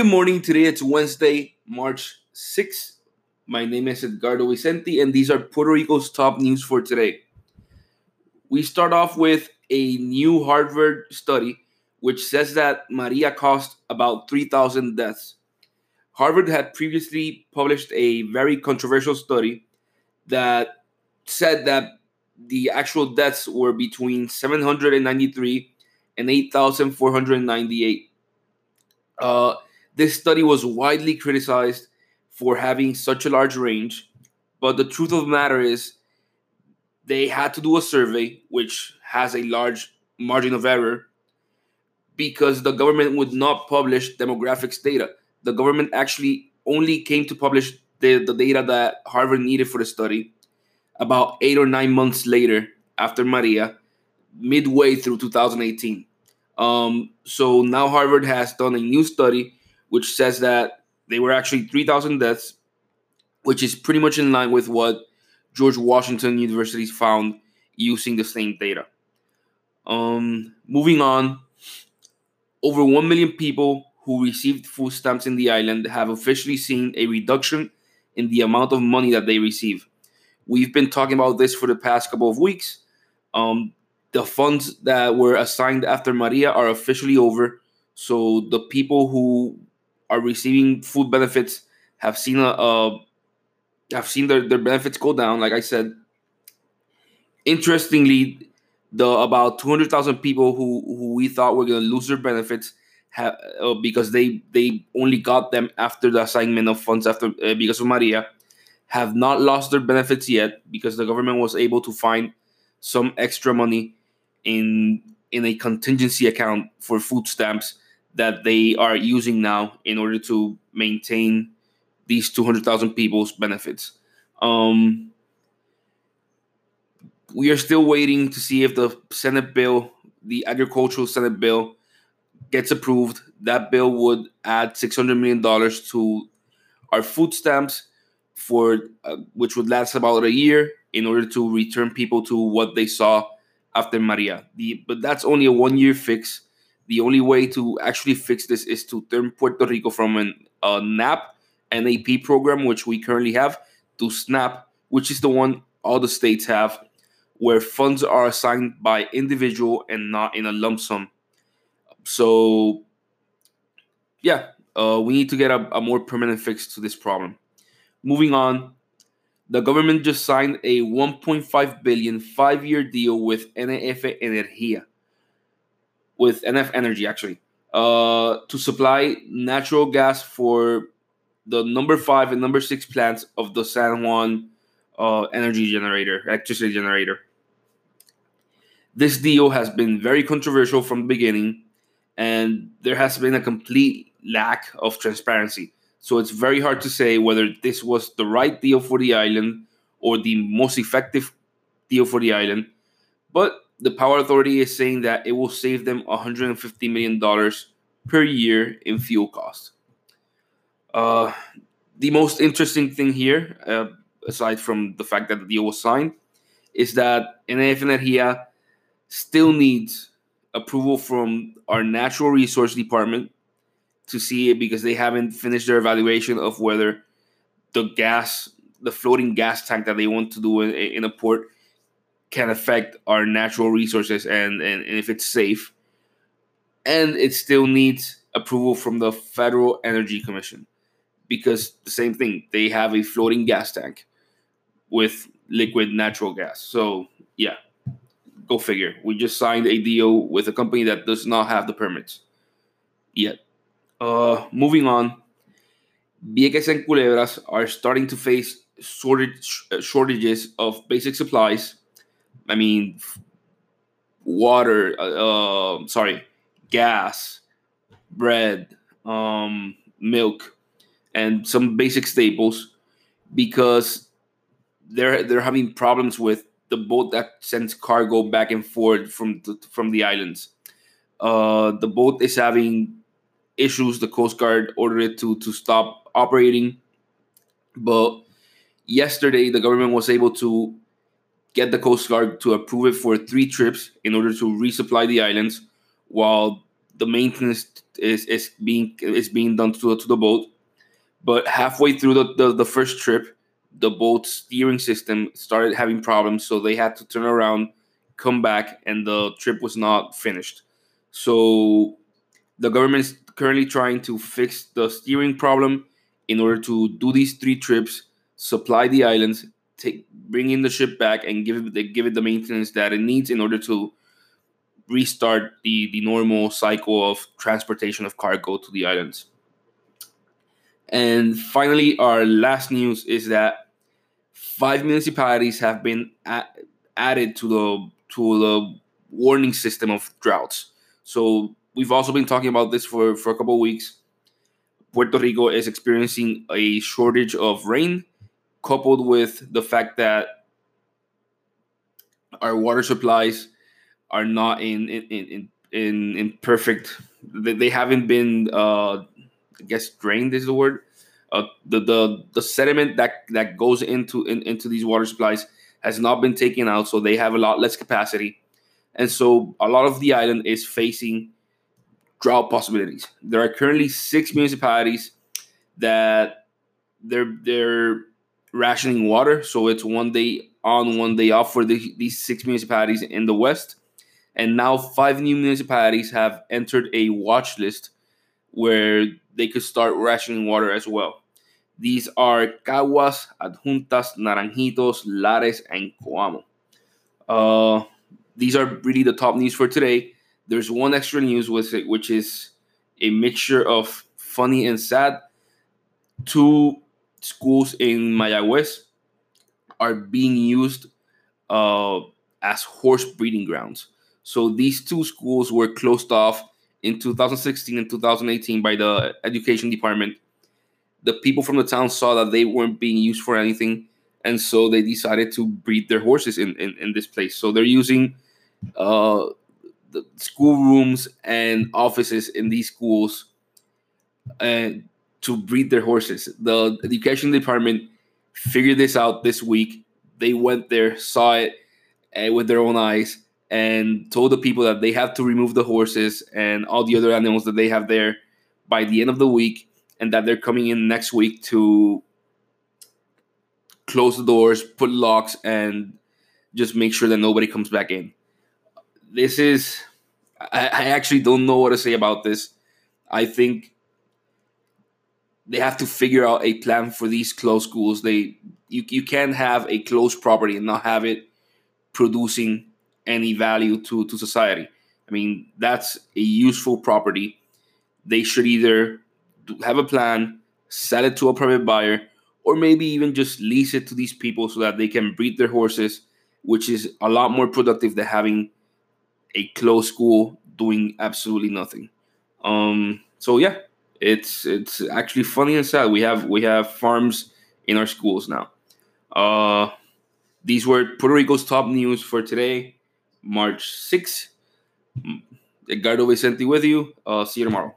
Good morning. Today it's Wednesday, March 6th. My name is Edgardo Vicente, and these are Puerto Rico's top news for today. We start off with a new Harvard study which says that Maria caused about 3,000 deaths. Harvard had previously published a very controversial study that said that the actual deaths were between 793 and 8,498. Uh, this study was widely criticized for having such a large range, but the truth of the matter is they had to do a survey which has a large margin of error because the government would not publish demographics data. The government actually only came to publish the, the data that Harvard needed for the study about eight or nine months later after Maria, midway through 2018. Um, so now Harvard has done a new study which says that they were actually 3,000 deaths, which is pretty much in line with what George Washington University found using the same data. Um, moving on, over 1 million people who received food stamps in the island have officially seen a reduction in the amount of money that they receive. We've been talking about this for the past couple of weeks. Um, the funds that were assigned after Maria are officially over. So the people who are receiving food benefits have seen a, a have seen their, their benefits go down. Like I said, interestingly, the about two hundred thousand people who who we thought were going to lose their benefits have uh, because they they only got them after the assignment of funds after uh, because of Maria have not lost their benefits yet because the government was able to find some extra money in in a contingency account for food stamps that they are using now in order to maintain these 200,000 people's benefits. Um, we are still waiting to see if the Senate bill, the agricultural Senate bill, gets approved. That bill would add $600 million to our food stamps for uh, which would last about a year in order to return people to what they saw after Maria. The, but that's only a one year fix the only way to actually fix this is to turn Puerto Rico from an, a NAP, NAP program, which we currently have, to SNAP, which is the one all the states have, where funds are assigned by individual and not in a lump sum. So, yeah, uh, we need to get a, a more permanent fix to this problem. Moving on, the government just signed a 1.5 billion five-year deal with NF Energía with NF Energy actually uh, to supply natural gas for the number five and number six plants of the San Juan uh, energy generator, electricity generator. This deal has been very controversial from the beginning, and there has been a complete lack of transparency. So it's very hard to say whether this was the right deal for the island or the most effective deal for the island. But the Power Authority is saying that it will save them $150 million per year in fuel costs. Uh, the most interesting thing here, uh, aside from the fact that the deal was signed, is that NF Energia still needs approval from our natural resource department to see it because they haven't finished their evaluation of whether the gas, the floating gas tank that they want to do in, in a port can affect our natural resources and, and, and if it's safe. And it still needs approval from the Federal Energy Commission because the same thing, they have a floating gas tank with liquid natural gas. So, yeah, go figure. We just signed a deal with a company that does not have the permits yet. Uh, moving on, Vieques and Culebras are starting to face shortage, shortages of basic supplies I mean, water, uh, uh, sorry, gas, bread, um, milk, and some basic staples because they're they're having problems with the boat that sends cargo back and forth from the, from the islands. Uh, the boat is having issues. The Coast Guard ordered it to to stop operating, but yesterday the government was able to get the Coast Guard to approve it for three trips in order to resupply the islands while the maintenance is, is being is being done to, to the boat. But halfway through the, the, the first trip, the boat's steering system started having problems, so they had to turn around, come back, and the trip was not finished. So the government is currently trying to fix the steering problem in order to do these three trips, supply the islands, take bring in the ship back, and give it give it the maintenance that it needs in order to restart the the normal cycle of transportation of cargo to the islands. And finally, our last news is that five municipalities have been added to the to the warning system of droughts. So we've also been talking about this for, for a couple of weeks. Puerto Rico is experiencing a shortage of rain, coupled with the fact that our water supplies are not in in in in, in perfect. They haven't been, uh, I guess, drained is the word. Uh, the the the sediment that that goes into in, into these water supplies has not been taken out, so they have a lot less capacity, and so a lot of the island is facing drought possibilities. There are currently six municipalities that they're they're rationing water, so it's one day on, one day off for the, these six municipalities in the west. And now five new municipalities have entered a watch list where they could start rationing water as well. These are Caguas, Adjuntas, Naranjitos, Lares, and Coamo. Uh, these are really the top news for today. There's one extra news with it, which is a mixture of funny and sad. Two schools in Mayagüez are being used uh, as horse breeding grounds. So these two schools were closed off in 2016 and 2018 by the education department. The people from the town saw that they weren't being used for anything, and so they decided to breed their horses in, in, in this place. So they're using uh, the school rooms and offices in these schools uh, to breed their horses. The education department figured this out this week. They went there, saw it uh, with their own eyes, and told the people that they have to remove the horses and all the other animals that they have there by the end of the week, and that they're coming in next week to close the doors, put locks, and just make sure that nobody comes back in. This is, I, I actually don't know what to say about this. I think they have to figure out a plan for these closed schools. They you, you can't have a closed property and not have it producing any value to, to society. I mean, that's a useful property. They should either have a plan, sell it to a private buyer, or maybe even just lease it to these people so that they can breed their horses, which is a lot more productive than having a closed school doing absolutely nothing. Um, so yeah, it's it's actually funny and sad. We have we have farms in our schools now. Uh, these were Puerto Rico's top news for today. March 6th. Edgardo Vicente with you. Uh, see you tomorrow.